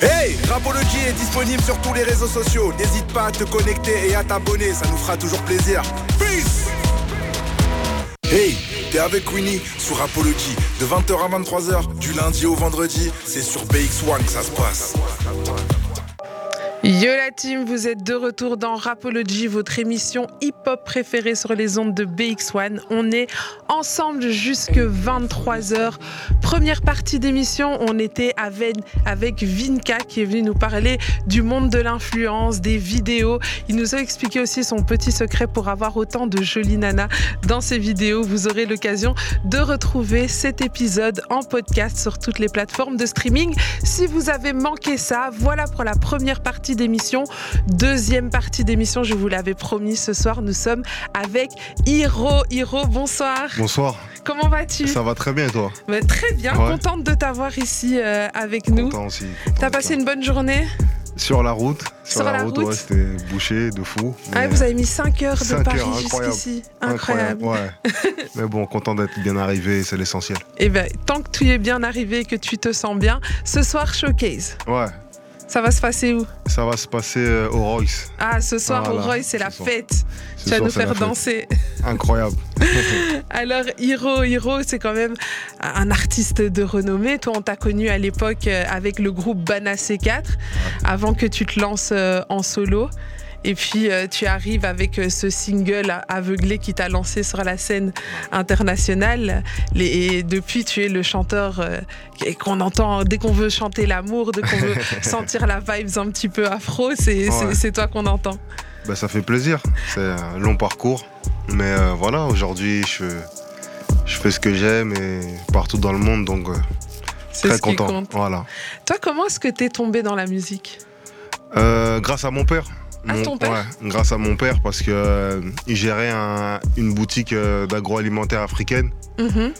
Hey Rapology est disponible sur tous les réseaux sociaux. N'hésite pas à te connecter et à t'abonner, ça nous fera toujours plaisir. Peace Hey T'es avec Winnie sur Rapology de 20h à 23h du lundi au vendredi. C'est sur BX1 que ça se passe. Yo la team, vous êtes de retour dans Rapology, votre émission hip-hop préférée sur les ondes de BX1. On est ensemble jusque 23h. Première partie d'émission, on était avec, avec Vinka qui est venu nous parler du monde de l'influence, des vidéos. Il nous a expliqué aussi son petit secret pour avoir autant de jolies nanas dans ses vidéos. Vous aurez l'occasion de retrouver cet épisode en podcast sur toutes les plateformes de streaming. Si vous avez manqué ça, voilà pour la première partie d'émission. Deuxième partie d'émission, je vous l'avais promis, ce soir, nous sommes avec Hiro. Hiro, bonsoir. Bonsoir. Comment vas-tu? Ça va très bien et toi? Bah, Très bien, Ouais. contente de t'avoir ici euh, avec nous. Content aussi. T'as passé une bonne journée? Sur la route. Sur la route ouais, c'était bouché de fou. Ah, vous avez mis 5 heures de cinq Paris heures, incroyable. jusqu'ici. Incroyable. ouais. mais bon, content d'être bien arrivé, c'est l'essentiel. Et ben, tant que tu es bien arrivé et que tu te sens bien, ce soir, showcase. Ouais. Ça va se passer où? Ça va se passer euh, au Royce. Ah, ce soir, au Voilà, Roy, c'est la soir. fête. Ce Tu vas soir, nous faire danser. Incroyable. Alors, Hiro, Hiro, c'est quand même un artiste de renommée. Toi, on t'a connu à l'époque euh, avec le groupe Bana C4, avant que tu te lances euh, en solo. Et puis, euh, tu arrives avec euh, ce single aveuglé qui t'a lancé sur la scène internationale. Et depuis, tu es le chanteur euh, qu'on entend dès qu'on veut chanter l'amour, dès qu'on veut sentir la vibes un petit peu afro. C'est Ouais. toi qu'on entend. Bah, ça fait plaisir. C'est un long parcours. Mais euh, voilà, aujourd'hui, je, je fais ce que j'aime et partout dans le monde, donc euh, très ce qui content. compte. Voilà. Toi, comment est-ce que tu es tombé dans la musique? Euh, grâce à mon père. À Mon- ton père ouais, grâce à mon père parce que euh, il gérait un- une boutique euh, d'agroalimentaire africaine Mhm.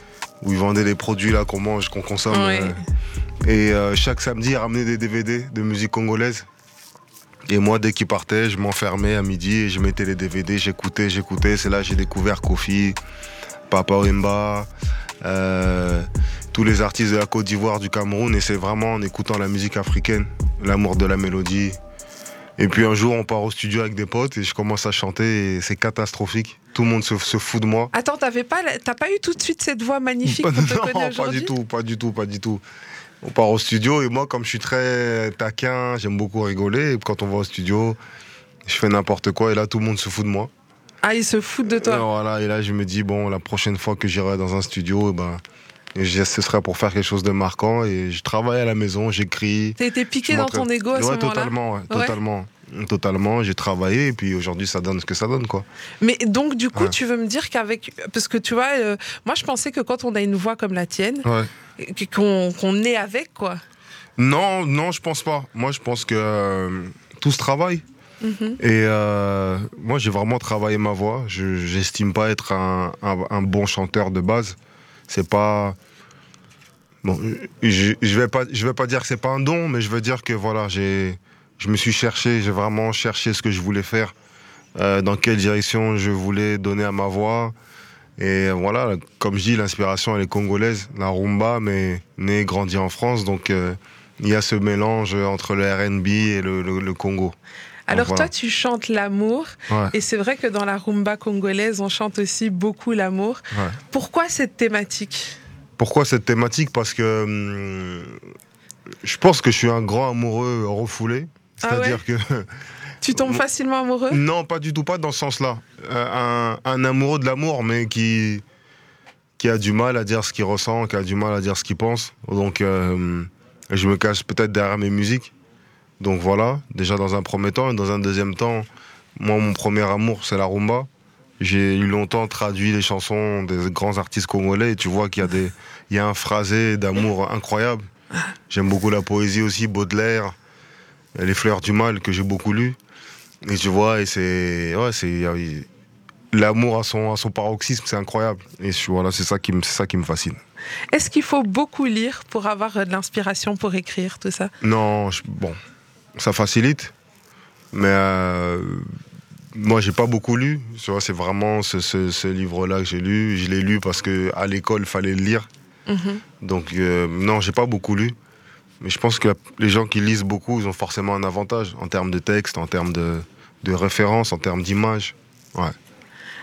où il vendait les produits là qu'on mange, qu'on consomme. Ouais. euh, et chaque samedi, il ramenait des DVD de musique congolaise. Et moi, dès qu'il partait, je m'enfermais à midi et je mettais les DVD, j'écoutais, j'écoutais. C'est là que j'ai découvert Kofi, Papa Wemba, tous les artistes de la Côte d'Ivoire, du Cameroun. Et c'est vraiment en écoutant la musique africaine, l'amour de la mélodie. Et puis un jour, on part au studio avec des potes et je commence à chanter et c'est catastrophique. Tout le monde se, se fout de moi. Attends, t'avais pas, t'as pas eu tout de suite cette voix magnifique Pas- te non, pas du tout, pas du tout, pas du tout. On part au studio et moi, comme je suis très taquin, j'aime beaucoup rigoler. Et quand on va au studio, je fais n'importe quoi et là, tout le monde se fout de moi. Ah, ils se foutent de Et, toi. voilà, et là, je me dis, bon, la prochaine fois que j'irai dans un studio, eh ben, je- ce sera pour faire quelque chose de marquant. Et je travaille à la maison, j'écris. T'as été piqué dans ton ego à ce moment-là. totalement, ouais, totalement. Totalement, j'ai travaillé et puis aujourd'hui ça donne ce que ça donne quoi. Mais donc, du coup, Ouais. tu veux me dire qu'avec. Parce que tu vois, euh, moi, je pensais que quand on a une voix comme la tienne, qu'on qu'on est avec, quoi. Non, non, je pense pas. Moi, je pense que euh, tout se travaille. Mhm. Et euh, moi, j'ai vraiment travaillé ma voix. Je j'estime pas être un, un- un bon chanteur de base. C'est pas. Bon, je, je vais pas, je vais pas dire que c'est pas un don, mais je veux dire que voilà, j'ai, je me suis cherché, j'ai vraiment cherché ce que je voulais faire, euh, dans quelle direction je voulais donner à ma voix. Et voilà, comme je dis, l'inspiration elle est congolaise, la rumba, mais né, grandi en France, donc euh, il y a ce mélange entre le R&B et le, le- le Congo. Alors, voilà. toi, tu chantes l'amour. Ouais. Et c'est vrai que dans la rumba congolaise, on chante aussi beaucoup l'amour. Ouais. Pourquoi cette thématique? Pourquoi cette thématique Parce que hum, je pense que je suis un grand amoureux refoulé. Ah ouais C'est-à-dire que. Tu tombes facilement amoureux? Non, pas du tout, pas dans ce sens-là. Euh, un, un amoureux de l'amour, mais qui, qui a du mal à dire ce qu'il ressent, qui a du mal à dire ce qu'il pense. Donc, euh, je me cache peut-être derrière mes musiques. Donc voilà, déjà dans un premier temps. Et dans un deuxième temps, moi, mon premier amour, c'est la rumba. J'ai eu longtemps traduit les chansons des grands artistes congolais et tu vois qu'il y a, des, il y a un phrasé d'amour incroyable. J'aime beaucoup la poésie aussi, Baudelaire, Les Fleurs du Mal que j'ai beaucoup lu. Et tu vois, et c'est. Ouais, c'est. L'amour à son, à son paroxysme, c'est incroyable. Et voilà, c'est ça, qui me- c'est ça qui me fascine. Est-ce qu'il faut beaucoup lire pour avoir de l'inspiration pour écrire tout ça? Non, je- bon, ça facilite. Mais euh, moi, j'ai pas beaucoup lu. C'est vraiment ce, ce- ce livre-là que j'ai lu. Je l'ai lu parce que à l'école, il fallait le lire. Mhm. Donc, euh, non, j'ai pas beaucoup lu. Mais je pense que les gens qui lisent beaucoup, ils ont forcément un avantage en termes de texte, en termes de, de référence, en termes d'image. Ouais.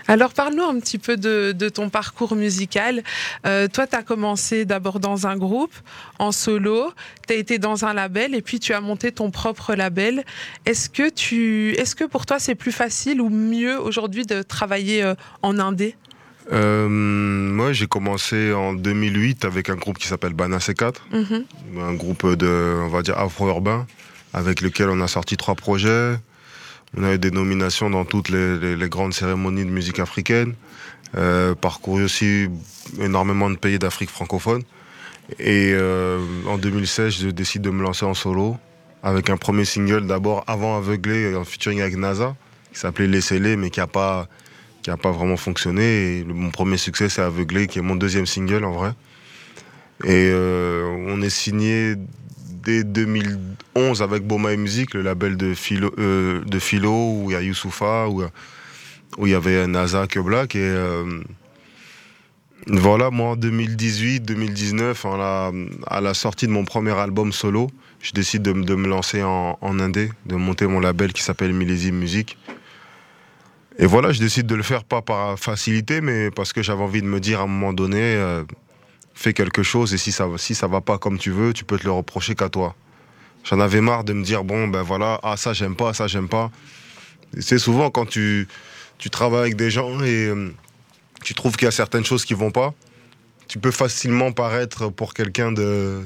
Alors parle-nous un petit peu de, ton parcours musical. Euh, toi, tu as commencé d'abord dans un groupe, en solo, tu as été dans un label et puis tu as monté ton propre label. Est-ce que, tu, est-ce que pour toi c'est plus facile ou mieux aujourd'hui de travailler euh, en indé? Euh, moi, j'ai commencé en 2008 avec un groupe qui s'appelle Bana C4, mhm. un groupe de, on va dire, afro-urbain, avec lequel on a sorti trois projets. On a eu des nominations dans toutes les, grandes cérémonies de musique africaine. Euh, parcouru aussi énormément de pays d'Afrique francophone. Et euh, en 2016, je décide de me lancer en solo avec un premier single d'abord avant Aveuglé en featuring avec NASA qui s'appelait Laissez-les mais qui n'a pas, a pas vraiment fonctionné. Mon premier succès c'est Aveuglé qui est mon deuxième single en vrai. Et euh, on est signé dès 2011 avec Boma Music, le label de Philo, euh, de Philo où il y a Youssoufa, où, il y avait Naza Black. Et euh, voilà, moi en 2018, 2019, à la, sortie de mon premier album solo, je décide de, me lancer en, indé, de monter mon label qui s'appelle Millésime Music. Et voilà, je décide de le faire pas par facilité, mais parce que j'avais envie de me dire à un moment donné, euh, fais quelque chose et si ça, si ça va pas comme tu veux, tu peux te le reprocher qu'à toi. J'en avais marre de me dire, bon, ben voilà, ah ça j'aime pas, ça j'aime pas. C'est souvent quand tu, tu travailles avec des gens et euh, tu trouves qu'il y a certaines choses qui vont pas, tu peux facilement paraître pour quelqu'un de,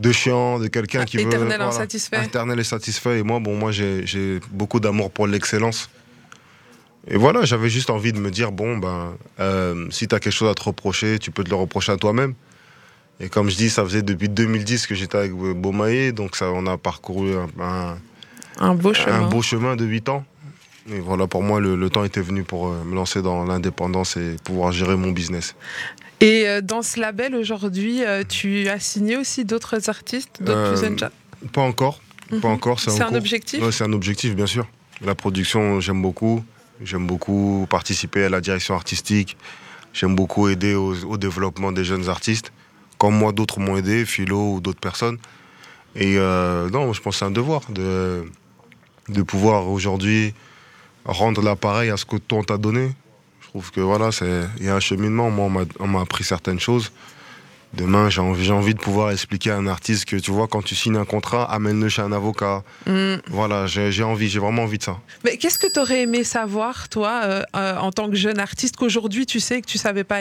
de chiant, de quelqu'un qui veut... Éternel insatisfait. Éternel et satisfait. Et moi, bon, moi j'ai beaucoup d'amour pour l'excellence. Et voilà, j'avais juste envie de me dire, bon, ben, euh, si tu as quelque chose à te reprocher, tu peux te le reprocher à toi-même. Et comme je dis, ça faisait depuis 2010 que j'étais avec Beaumaye, donc ça, on a parcouru un, un, beau, chemin. un beau chemin de 8 ans. Et voilà, pour moi, le, temps était venu pour euh, me lancer dans l'indépendance et pouvoir gérer mon business. Et euh, dans ce label, aujourd'hui, tu as signé aussi d'autres artistes, d'autres plus Pas encore. Pas mhm. encore. C'est un objectif? C'est un objectif, bien sûr. La production, j'aime beaucoup. J'aime beaucoup participer à la direction artistique. J'aime beaucoup aider au, développement des jeunes artistes, comme moi d'autres m'ont aidé, Philo ou d'autres personnes. Et euh, non, je pense que c'est un devoir de, de pouvoir aujourd'hui rendre l'appareil à ce que ton t'a donné. Je trouve que voilà, il y a un cheminement. Moi, on m'a appris certaines choses. Demain, j'ai envie, envie, de pouvoir expliquer à un artiste que, tu vois, quand tu signes un contrat, amène-le chez un avocat. Mm. Voilà, j'ai envie, j'ai vraiment envie de ça. Mais qu'est-ce que tu aurais aimé savoir, toi, euh, euh, en tant que jeune artiste, qu'aujourd'hui tu sais que tu savais pas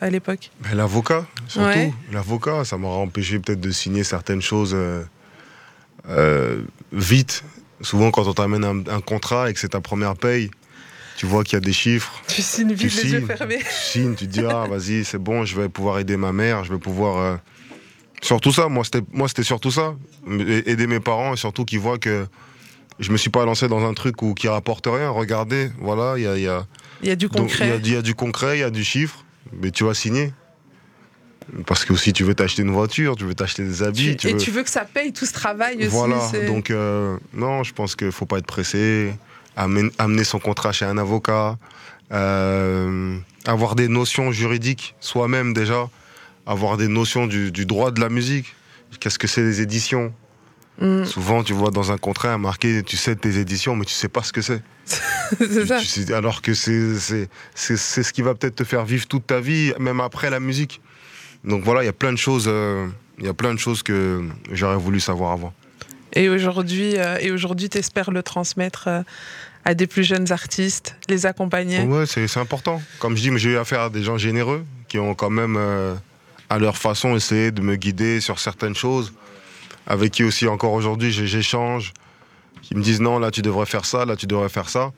à l'époque? L'avocat, surtout. L'avocat, ça m'aurait empêché peut-être de signer certaines choses euh, vite. Souvent, quand on t'amène un, un, contrat et que c'est ta première paye, tu vois qu'il y a des chiffres. Tu signes vite les yeux fermés. Tu signes, tu te dis, ah, vas-y, c'est bon, je vais pouvoir aider ma mère, je vais pouvoir. Euh, surtout ça, moi, c'était, moi, c'était surtout ça. Aider mes parents et surtout qu'ils voient que je me suis pas lancé dans un truc où, qui rapporte rien. Regardez, voilà, il y a, y, a, y a du concret. Il y, a du concret, il y a du chiffre, mais tu vas signer. Parce que aussi tu veux t'acheter une voiture, tu veux t'acheter des habits. et tu veux que ça paye tout ce travail aussi. Voilà, donc euh, non, je pense qu'il faut pas être pressé amener son contrat chez un avocat, euh, avoir des notions juridiques soi-même déjà, avoir des notions du, droit de la musique. Qu'est-ce que c'est les éditions? Mm. Souvent, tu vois dans un contrat marqué, tu sais tes éditions, mais tu sais pas ce que c'est. alors que c'est ce qui va peut-être te faire vivre toute ta vie, même après la musique. Donc voilà, il y a plein de choses, euh, il y a plein de choses que j'aurais voulu savoir avant. Et aujourd'hui, euh, et aujourd'hui, t'espères le transmettre à des plus jeunes artistes, les accompagner Ouais, c'est important. Comme je dis, j'ai eu affaire à des gens généreux qui ont quand même, euh, à leur façon, essayé de me guider sur certaines choses, avec qui aussi encore aujourd'hui j'échange, qui me disent non, là tu devrais faire ça, là tu devrais faire ça.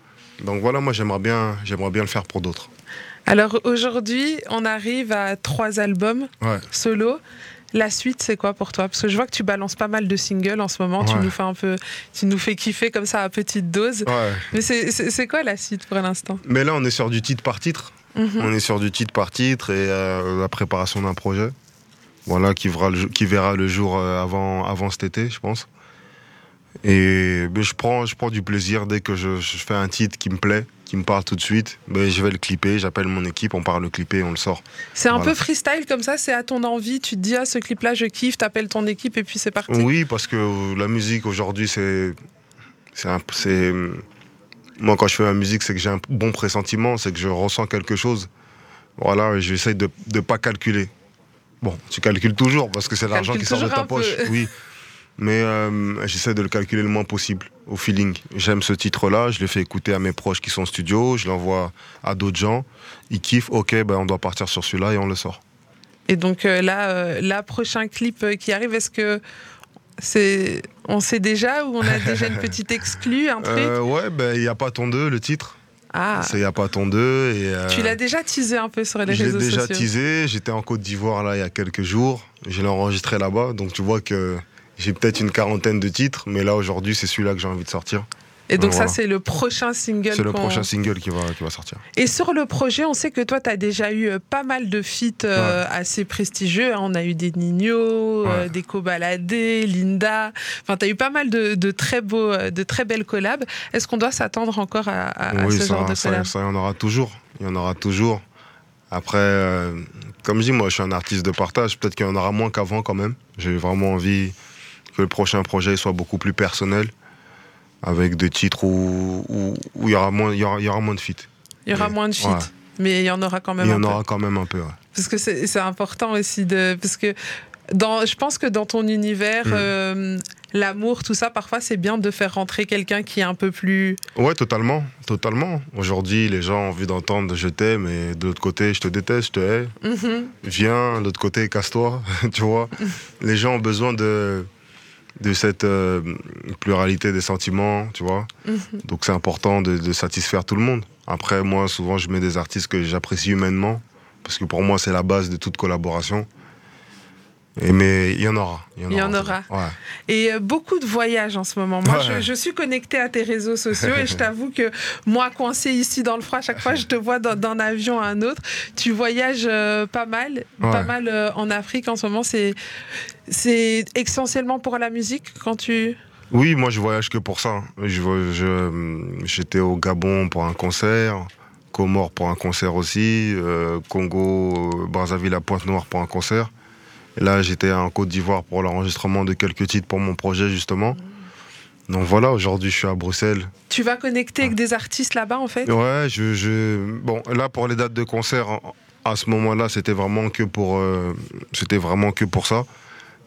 Donc voilà, moi j'aimerais bien, j'aimerais bien le faire pour d'autres. Alors aujourd'hui, on arrive à trois albums solo. La suite, c'est quoi pour toi? Parce que je vois que tu balances pas mal de singles en ce moment. Tu nous fais un peu, tu nous fais kiffer comme ça à petite dose. Mais c'est quoi la suite pour l'instant? Mais là, on est sur du titre par titre. Mhm. On est sur du titre par titre et euh, la préparation d'un projet. Voilà, qui verra le, qui verra le jour euh, avant, avant cet été, je pense. Et je, prends, je prends du plaisir dès que je, fais un titre qui me plaît, qui me parle tout de suite, ben, je vais le clipper, j'appelle mon équipe, on part le clipper, on le sort. C'est un peu freestyle comme ça, c'est à ton envie, tu te dis, ah, ce clip-là, je kiffe, t'appelles ton équipe et puis c'est parti. Oui, parce que la musique aujourd'hui, c'est. C'est. Moi, quand je fais la musique, c'est que j'ai un bon pressentiment, c'est que je ressens quelque chose. Voilà, j'essaie de ne pas calculer. Bon, tu calcules toujours parce que c'est l'argent qui sort de ta poche. Oui. Mais euh, j'essaie de le calculer le moins possible, au feeling. J'aime ce titre-là, je le fais écouter à mes proches qui sont en studio, je l'envoie à d'autres gens. Ils kiffent, ok, ben on doit partir sur celui-là et on le sort. Et donc euh, là, euh, la prochain clip qui arrive, est-ce que c'est, on sait déjà ou on a déjà une petite exclue, un truc Ouais, ben il n'y a pas ton 2, le titre. Ah. C'est Il n'y a pas ton 2. Et, tu l'as déjà teasé un peu sur les réseaux sociaux Je l'ai déjà teasé. J'étais en Côte d'Ivoire là il y a quelques jours. Je l'ai enregistré là-bas. Donc tu vois que j'ai peut-être une quarantaine de titres, mais là aujourd'hui c'est celui-là que j'ai envie de sortir. Et donc, ça, c'est le prochain single. C'est le prochain single qui va, qui va sortir. Et sur le projet, on sait que toi, tu as déjà eu euh, pas mal de feats euh, assez prestigieux. Hein. On a eu des Nino, euh, des Cobaladé, Linda. Enfin, tu as eu pas mal de, très beaux, de très belles collabs. Est-ce qu'on doit s'attendre encore à, ce genre de collab ça, il y en aura toujours. Il y en aura toujours. Après, comme je dis, moi, je suis un artiste de partage. Peut-être qu'il y en aura moins qu'avant quand même. J'ai vraiment envie que le prochain projet soit beaucoup plus personnel, avec des titres où, il, y aura moins, il, y aura, moins de feats. Il y aura moins de feats, mais il y en aura quand même un peu. Il y en aura quand même un peu, Parce que c'est important aussi de... Parce que dans, je pense que dans ton univers, mm. euh, l'amour, tout ça, parfois c'est bien de faire rentrer quelqu'un qui est un peu plus. Ouais, totalement, totalement. Aujourd'hui, les gens ont envie d'entendre je t'aime, et de l'autre côté, je te déteste, je te hais. Mm-hmm. Viens, de l'autre côté, casse-toi, tu vois. les gens ont besoin de de cette euh, pluralité des sentiments, tu vois. Mhm. Donc c'est important de, satisfaire tout le monde. Après, moi, souvent, je mets des artistes que j'apprécie humainement, parce que pour moi, c'est la base de toute collaboration. Et mais il y en aura. Il y en, aura. Et euh, beaucoup de voyages en ce moment. Moi, je, suis connectée à tes réseaux sociaux et je t'avoue que moi, coincée ici dans le froid, à chaque fois, je te vois d'un avion à un autre. Tu voyages euh, pas mal, pas mal euh, en Afrique en ce moment. C'est c'est essentiellement pour la musique quand tu. Oui, moi, je voyage que pour ça. J'étais au Gabon pour un concert. Comores pour un concert aussi, Congo, Brazzaville à Pointe-Noire pour un concert. Et là, j'étais en Côte d'Ivoire pour l'enregistrement de quelques titres pour mon projet, justement. Donc voilà, aujourd'hui, je suis à Bruxelles. Tu vas connecter avec des artistes là-bas, en fait? Ouais, je, Bon, là, pour les dates de concert, à ce moment-là, c'était vraiment que pour, euh, c'était vraiment que pour ça.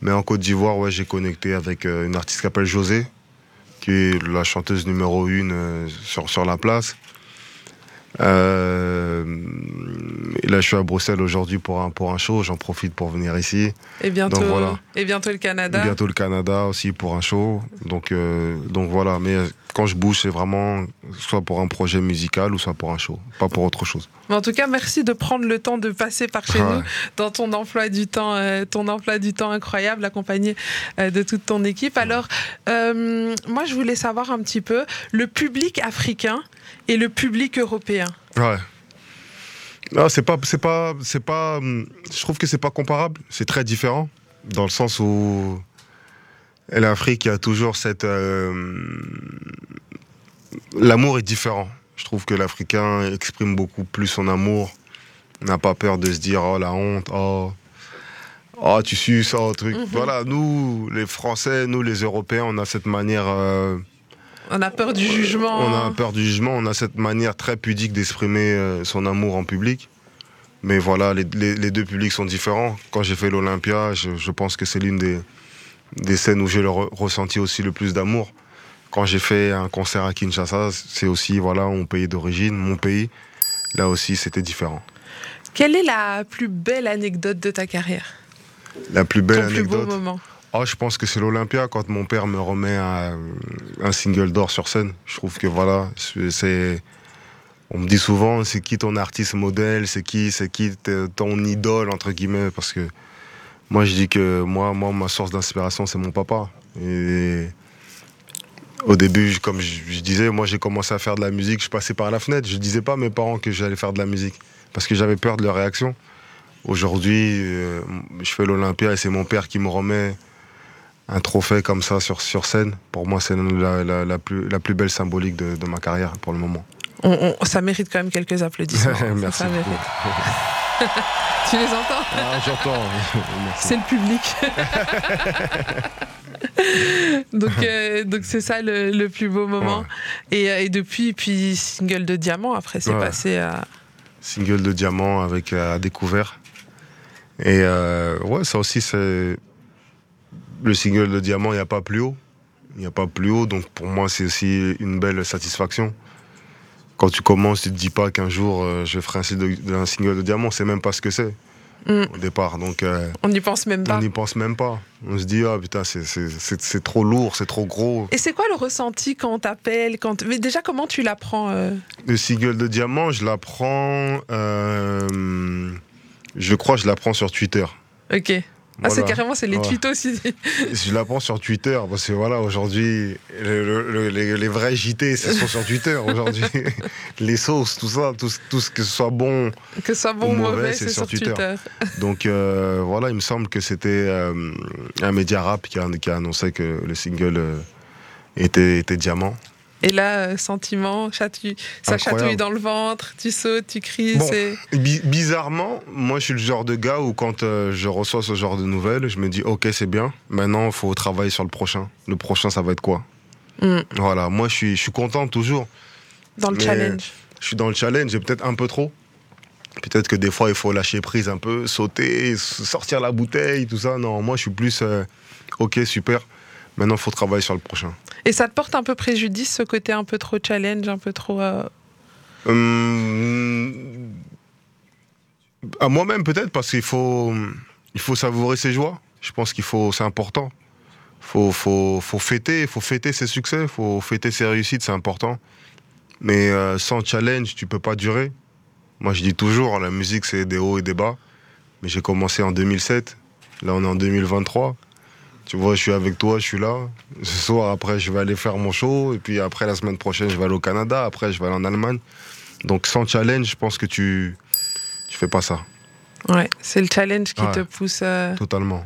Mais en Côte d'Ivoire, ouais, j'ai connecté avec euh, une artiste qui s'appelle José, qui est la chanteuse numéro une euh, sur, sur la place. Euh, et là, je suis à Bruxelles aujourd'hui pour un, pour un show. J'en profite pour venir ici. Et bientôt, et bientôt le Canada. Et bientôt le Canada aussi pour un show. Donc, euh, donc voilà. Mais quand je bouge, c'est vraiment soit pour un projet musical ou soit pour un show, pas pour autre chose. en tout cas, merci de prendre le temps de passer par chez nous dans ton emploi du temps, euh, ton emploi du temps incroyable, accompagné de toute ton équipe. Alors, moi, je voulais savoir un petit peu le public africain et le public européen. Ouais. Non, c'est pas, c'est pas, c'est pas. Je trouve que c'est pas comparable. C'est très différent dans le sens où l'Afrique a toujours cette. Euh, l'amour est différent. Je trouve que l'Africain exprime beaucoup plus son amour. N'a pas peur de se dire oh la honte, oh, oh tu suces, oh truc. Mhm. Voilà, nous les Français, nous les Européens, on a cette manière. Euh, on a peur du jugement. On a peur du jugement, on a cette manière très pudique d'exprimer euh, son amour en public. Mais voilà, les, deux publics sont différents. Quand j'ai fait l'Olympia, je, pense que c'est l'une des, des, scènes où j'ai ressenti aussi le plus d'amour. Quand j'ai fait un concert à Kinshasa, c'est aussi voilà mon pays d'origine, mon pays. Là aussi, c'était différent. Quelle est la plus belle anecdote de ta carrière? La plus belle Ton anecdote. Plus beau moment. Oh, je pense que c'est l'Olympia quand mon père me remet un, single d'or sur scène. Je trouve que voilà, c'est. On me dit souvent, c'est qui ton artiste modèle, c'est qui, c'est qui ton idole entre guillemets, parce que moi je dis que moi, moi ma source d'inspiration c'est mon papa. Et au début, comme je, disais, moi j'ai commencé à faire de la musique, je passais par la fenêtre. Je disais pas à mes parents que j'allais faire de la musique parce que j'avais peur de leur réaction. Aujourd'hui, euh, je fais l'Olympia et c'est mon père qui me remet un trophée comme ça sur, sur scène, pour moi, c'est la, la, plus, la plus belle symbolique de, de ma carrière pour le moment. ça mérite quand même quelques applaudissements. Merci. tu les entends ah, J'entends. C'est le public. donc euh, donc c'est ça le, plus beau moment. Et, et, depuis, puis single de diamant, après c'est passé à... Single de diamant avec à découvert. Et euh, ouais, ça aussi c'est... Le single de diamant, il n'y a pas plus haut. Il n'y a pas plus haut, donc pour moi c'est aussi une belle satisfaction quand tu commences, tu te dis pas qu'un jour euh, je ferai un, un, single de diamant, c'est même pas ce que c'est mm. au départ. Donc, euh, on n'y pense même pas. On n'y pense même pas. On se dit, ah putain, c'est trop lourd, c'est trop gros. Et c'est quoi le ressenti quand on t'appelle quand... Mais déjà, comment tu l'apprends euh? Le single de diamant, je l'apprends. je crois que je l'apprends sur Twitter. Ok. Ah, c'est carrément, c'est les tweets aussi. Je l'apprends sur Twitter, parce que voilà, aujourd'hui, les, vrais JT, c'est sont sur Twitter aujourd'hui. les sauces, tout ça, tout, tout, ce que ce soit bon, que ce soit bon ou mauvais, c'est sur, Twitter. Donc euh, voilà, il me semble que c'était euh, un média rap qui a, qui a, annoncé que le single euh, était, était diamant. Et là, euh, sentiment, ça chatouille dans le ventre, tu sautes, tu cries. bizarrement, moi je suis le genre de gars où quand euh, je reçois ce genre de nouvelles, je me dis ok c'est bien, maintenant il faut travailler sur le prochain. Le prochain ça va être quoi? Mm. Voilà, moi je suis, je suis content toujours. Dans le challenge. Je suis dans le challenge et peut-être un peu trop. Peut-être que des fois il faut lâcher prise un peu, sauter, sortir la bouteille, tout ça. Non, moi je suis plus euh, ok super. Maintenant il faut travailler sur le prochain. Et ça te porte un peu préjudice, ce côté un peu trop challenge, un peu trop. Euh, hum, à moi-même, peut-être, parce qu'il faut, il faut savourer ses joies. Je pense qu'il faut, c'est important. Faut, faut, faut fêter, faut fêter ses succès, faut fêter ses réussites, c'est important. Mais euh, sans challenge, tu peux pas durer. Moi, je dis toujours, la musique, c'est des hauts et des bas. Mais j'ai commencé en 2007. Là, on est en 2023. Tu vois, je suis avec toi, je suis là. Ce soir, après, je vais aller faire mon show. Et puis après, la semaine prochaine, je vais aller au Canada. Après, je vais aller en Allemagne. Donc, sans challenge, je pense que tu tu fais pas ça. Ouais, c'est le challenge qui te pousse. Euh, Totalement.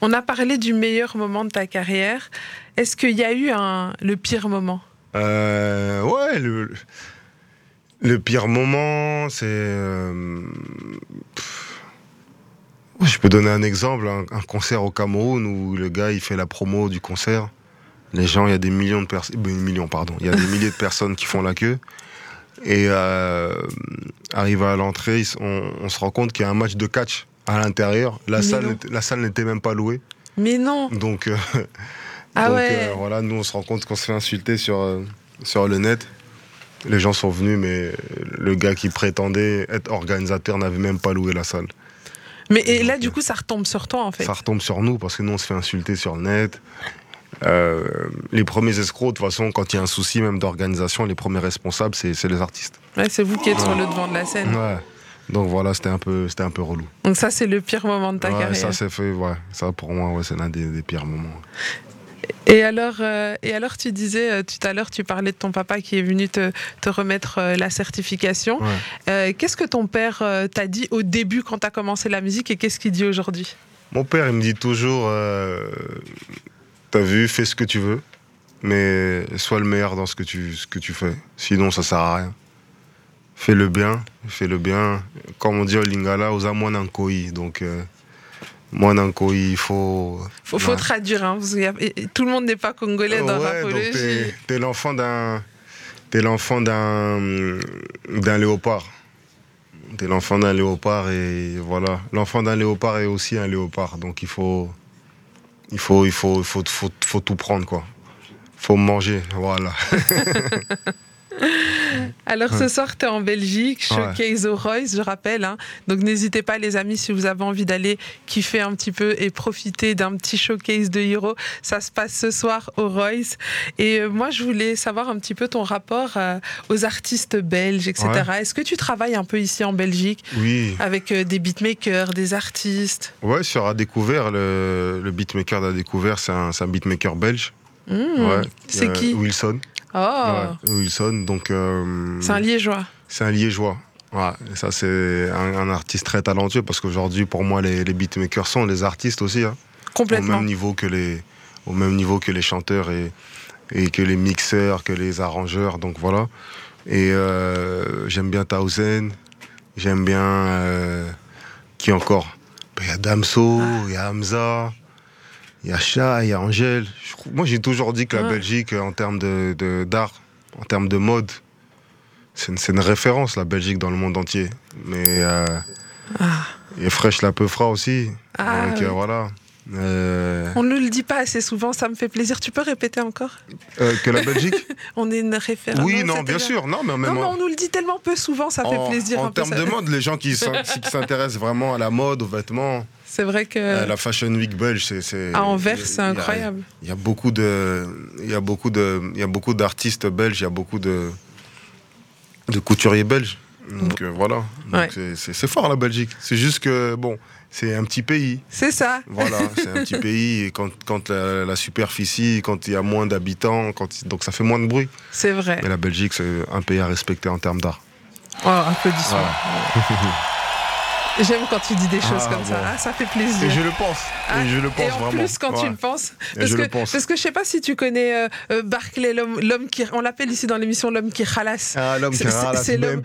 On a parlé du meilleur moment de ta carrière. Est-ce qu'il y a eu un, le pire moment? Euh, Ouais, le, le, pire moment, c'est. Euh, je peux donner un exemple, un, concert au Cameroun où le gars il fait la promo du concert. Les gens, il y a des millions de personnes, millions pardon, il y a des milliers de personnes qui font la queue. Et euh, arrivé à l'entrée, on, se rend compte qu'il y a un match de catch à l'intérieur. La salle, la salle n'était même pas louée. Mais non. Donc, euh, ah ouais. Euh, voilà, nous on se rend compte qu'on se fait insulter sur euh, sur le net. Les gens sont venus, mais le gars qui prétendait être organisateur n'avait même pas loué la salle. Mais et là, du coup, ça retombe sur toi, en fait. Ça retombe sur nous, parce que nous, on se fait insulter sur le net. Euh, les premiers escrocs, de toute façon, quand il y a un souci même d'organisation, les premiers responsables, c'est les artistes. Ouais, c'est vous qui êtes sur le devant de la scène. Ouais. Donc voilà, c'était un peu, c'était un peu relou. Donc ça, c'est le pire moment de ta ouais, carrière. Ça, c'est fait, ouais. Ça, pour moi, ouais, c'est l'un des, des, pires moments. Et alors, euh, et alors, tu disais euh, tout à l'heure, tu parlais de ton papa qui est venu te, te remettre euh, la certification. qu'est-ce que ton père t'a dit au début quand tu as commencé la musique et qu'est-ce qu'il dit aujourd'hui? Mon père, il me dit toujours T'as vu, fais ce que tu veux, mais sois le meilleur dans ce que tu, ce que tu fais. Sinon, ça sert à rien. Fais le bien, fais le bien. Comme on dit au Lingala, aux amoinankoi. Donc, moi, il faut. Faut, faut traduire, hein, tout le monde n'est pas congolais dans ouais, Rapologie. T'es l'enfant d'un. T'es l'enfant d'un. d'un léopard. T'es l'enfant d'un léopard et voilà. L'enfant d'un léopard est aussi un léopard. Donc il faut. Il faut, il faut, il faut, faut, faut tout prendre, quoi. Faut manger, voilà. Alors ce soir, tu es en Belgique, Showcase au Royce, je rappelle. Hein. Donc n'hésitez pas, les amis, si vous avez envie d'aller kiffer un petit peu et profiter d'un petit showcase de Hero. Ça se passe ce soir au Royce. Et euh, moi, je voulais savoir un petit peu ton rapport euh, aux artistes belges, etc. Est-ce que tu travailles un peu ici en Belgique Oui. Avec euh, des beatmakers, des artistes? Ouais, sur A Découvert, le, beatmaker d'A Découvert, c'est un, beatmaker belge. Mmh. C'est qui? Wilson. Oh Wilson, donc. Euh, c'est un liégeois. C'est un liégeois. Ouais, ça c'est un, artiste très talentueux parce qu'aujourd'hui pour moi les, beatmakers sont des artistes aussi. Hein. Complètement. Au même niveau que les, au même niveau que les chanteurs et, et que les mixeurs, que les arrangeurs, donc voilà. Et euh, j'aime bien Tausen, j'aime bien euh, qui encore? Ben, Il y a Damso, il y a Hamza, il y a Chat, il y a Angèle. Moi j'ai toujours dit que la. Belgique, en termes de, de- d'art, en termes de mode, c'est une, référence la Belgique dans le monde entier. Mais euh, et Fresh la peu fera aussi. Ah, Donc oui. euh, voilà. Euh, On ne le dit pas assez souvent, ça me fait plaisir. Tu peux répéter encore? Euh, que la Belgique? On est une référence. Oui, Ah Non, bien sûr. Non, mais Non, même en- on nous le dit tellement peu souvent, ça en, fait plaisir. en termes de mode, les gens qui s'intéressent vraiment à la mode, aux vêtements, C'est vrai que euh, la Fashion Week belge, c'est. à Anvers, c'est incroyable. Il y a beaucoup de, il y a beaucoup de, il y a beaucoup d'artistes belges, il y a beaucoup de, de couturiers belges. Donc euh, voilà. Ouais. c'est- fort la Belgique. C'est juste que bon, c'est un petit pays. C'est ça. Voilà, c'est un petit pays et quand, quand la, la superficie, quand il y a moins d'habitants, quand donc ça fait moins de bruit. C'est vrai. Mais la Belgique, c'est un pays à respecter en termes d'art. Oh, applaudissements. J'aime quand tu dis des choses Ah, comme ça. Ah, ça fait plaisir. Et je le pense. Ah, et je le pense et en vraiment. plus, quand tu le penses, parce je que, le pense. parce que je sais pas si tu connais euh, euh, Barclay, l'homme, qui, on l'appelle ici dans l'émission l'homme qui ralasse. Ah, l'homme qui C'est- c'est- l'homme-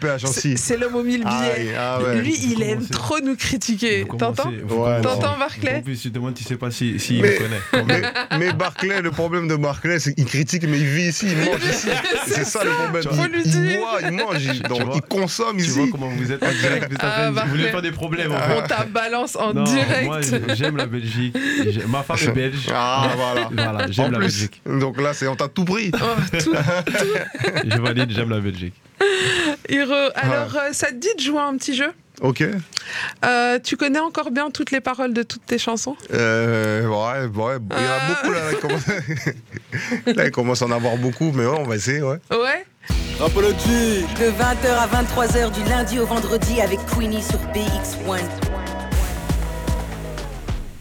C'est l'homme aux mille Ah, billets. ah ouais. Lui, il aime commencez. trop nous critiquer. T'entends Ouais. T'entends, Barclay En plus, tu te demandes, tu sais pas s'il si, Mais- me connaît. Mais, mais Barclay, le problème de Barclay, c'est qu'il critique, mais il vit ici, il mange ici. C'est ça le problème. Il, boit, il mange, il, consomme Tu vois ici. comment vous êtes en direct. Vous voulez faire des en On t'a balance en Non, direct. moi j'aime la Belgique. Ma femme est belge. Ah, voilà. J'aime la plus. Belgique. Donc là, c'est on t'a tout pris. Oh, tout. Je valide, j'aime la Belgique. Hiro, alors, euh, ça te dit de jouer à un petit jeu? Ok. Euh, Tu connais encore bien toutes les paroles de toutes tes chansons? Euh, ouais, ouais, il y en a Ah. beaucoup là. Là, il commence... là, il commence à en avoir beaucoup, mais ouais, on va essayer, ouais. Ouais? De 20h à 23h du lundi au vendredi avec Queenie sur BX1.